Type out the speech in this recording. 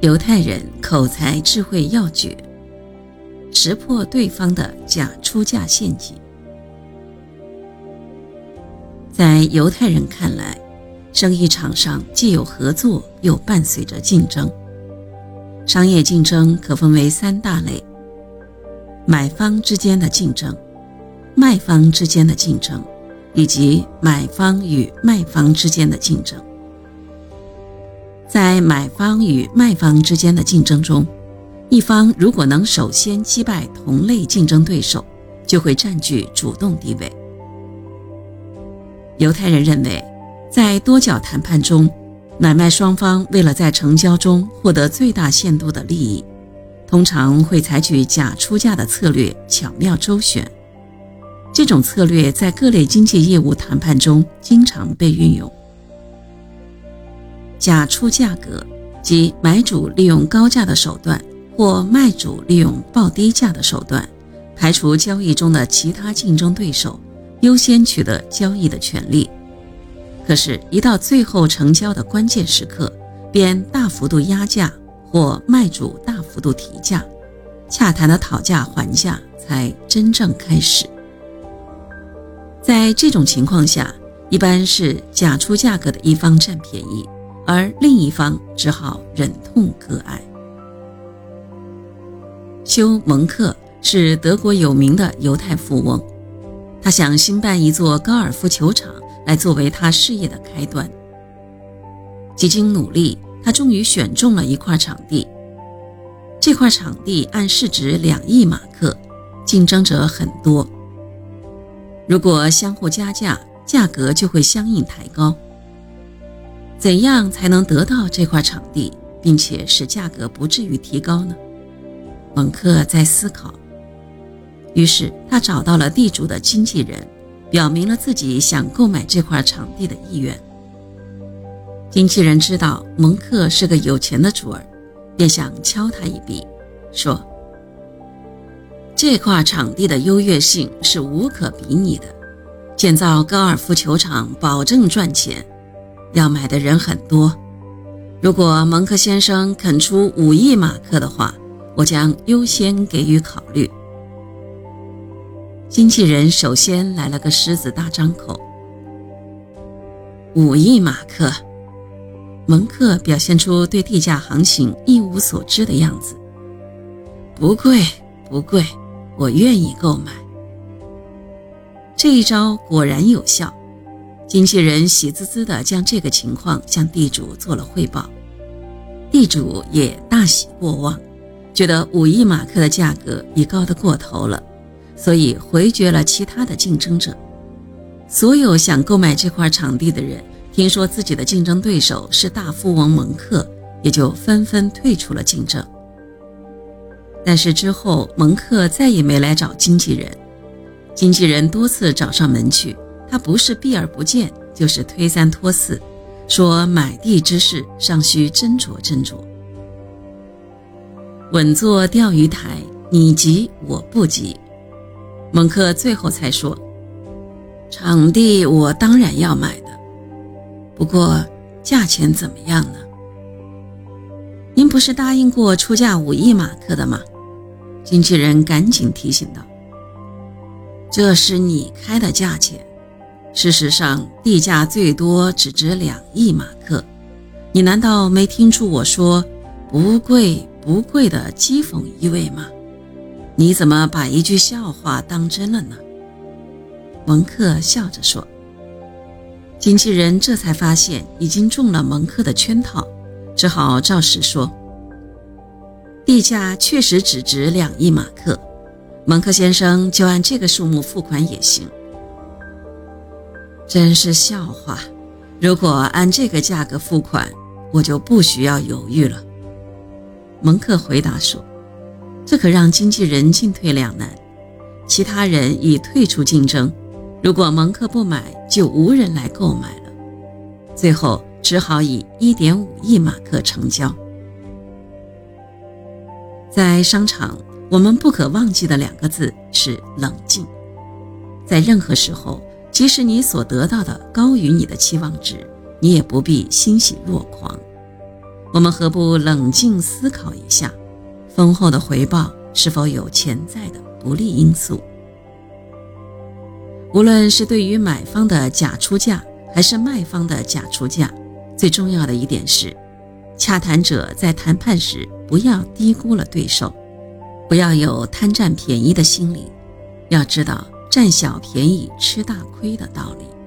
犹太人口才智慧要诀，识破对方的假出价陷阱。在犹太人看来，生意场上既有合作，又伴随着竞争。商业竞争可分为三大类：买方之间的竞争、卖方之间的竞争，以及买方与卖方之间的竞争。在买方与卖方之间的竞争中，一方如果能首先击败同类竞争对手，就会占据主动地位。犹太人认为，在多角谈判中，买卖双方为了在成交中获得最大限度的利益，通常会采取假出价的策略，巧妙周旋。这种策略在各类经济业务谈判中经常被运用。假出价格，即买主利用高价的手段，或卖主利用报低价的手段，排除交易中的其他竞争对手。优先取得交易的权利，可是，一到最后成交的关键时刻，便大幅度压价或卖主大幅度提价，洽谈的讨价还价才真正开始。在这种情况下，一般是假出价格的一方占便宜，而另一方只好忍痛割爱。休蒙克是德国有名的犹太富翁。他想兴办一座高尔夫球场来作为他事业的开端。几经努力，他终于选中了一块场地。这块场地按市值两亿马克，竞争者很多。如果相互加价，价格就会相应抬高。怎样才能得到这块场地，并且使价格不至于提高呢？蒙克在思考。于是他找到了地主的经纪人，表明了自己想购买这块场地的意愿。经纪人知道蒙克是个有钱的主儿，便想敲他一笔，说：“这块场地的优越性是无可比拟的，建造高尔夫球场保证赚钱，要买的人很多。如果蒙克先生肯出五亿马克的话，我将优先给予考虑。”经纪人首先来了个狮子大张口，五亿马克。蒙克表现出对地价行情一无所知的样子。不贵，不贵，我愿意购买。这一招果然有效，经纪人喜滋滋地将这个情况向地主做了汇报，地主也大喜过望，觉得五亿马克的价格已高得过头了。所以回绝了其他的竞争者。所有想购买这块场地的人，听说自己的竞争对手是大富翁蒙克，也就纷纷退出了竞争。但是之后，蒙克再也没来找经纪人。经纪人多次找上门去，他不是避而不见，就是推三拖四，说买地之事尚需斟酌斟酌。稳坐钓鱼台，你急我不急。蒙克最后才说：“场地我当然要买的，不过价钱怎么样呢？您不是答应过出价五亿马克的吗？”经纪人赶紧提醒道：“这是你开的价钱，事实上地价最多只值两亿马克。你难道没听出我说不贵不贵的讥讽意味吗？”你怎么把一句笑话当真了呢？蒙克笑着说。经纪人这才发现已经中了蒙克的圈套，只好照实说：地价确实只值两亿马克，蒙克先生就按这个数目付款也行。真是笑话！如果按这个价格付款，我就不需要犹豫了。蒙克回答说。这可让经纪人进退两难，其他人已退出竞争，如果蒙克不买，就无人来购买了。最后只好以一点五亿马克成交。在商场，我们不可忘记的两个字是冷静。在任何时候，即使你所得到的高于你的期望值，你也不必欣喜若狂。我们何不冷静思考一下，丰厚的回报是否有潜在的不利因素？无论是对于买方的假出价，还是卖方的假出价，最重要的一点是，洽谈者在谈判时不要低估了对手，不要有贪占便宜的心理，要知道占小便宜吃大亏的道理。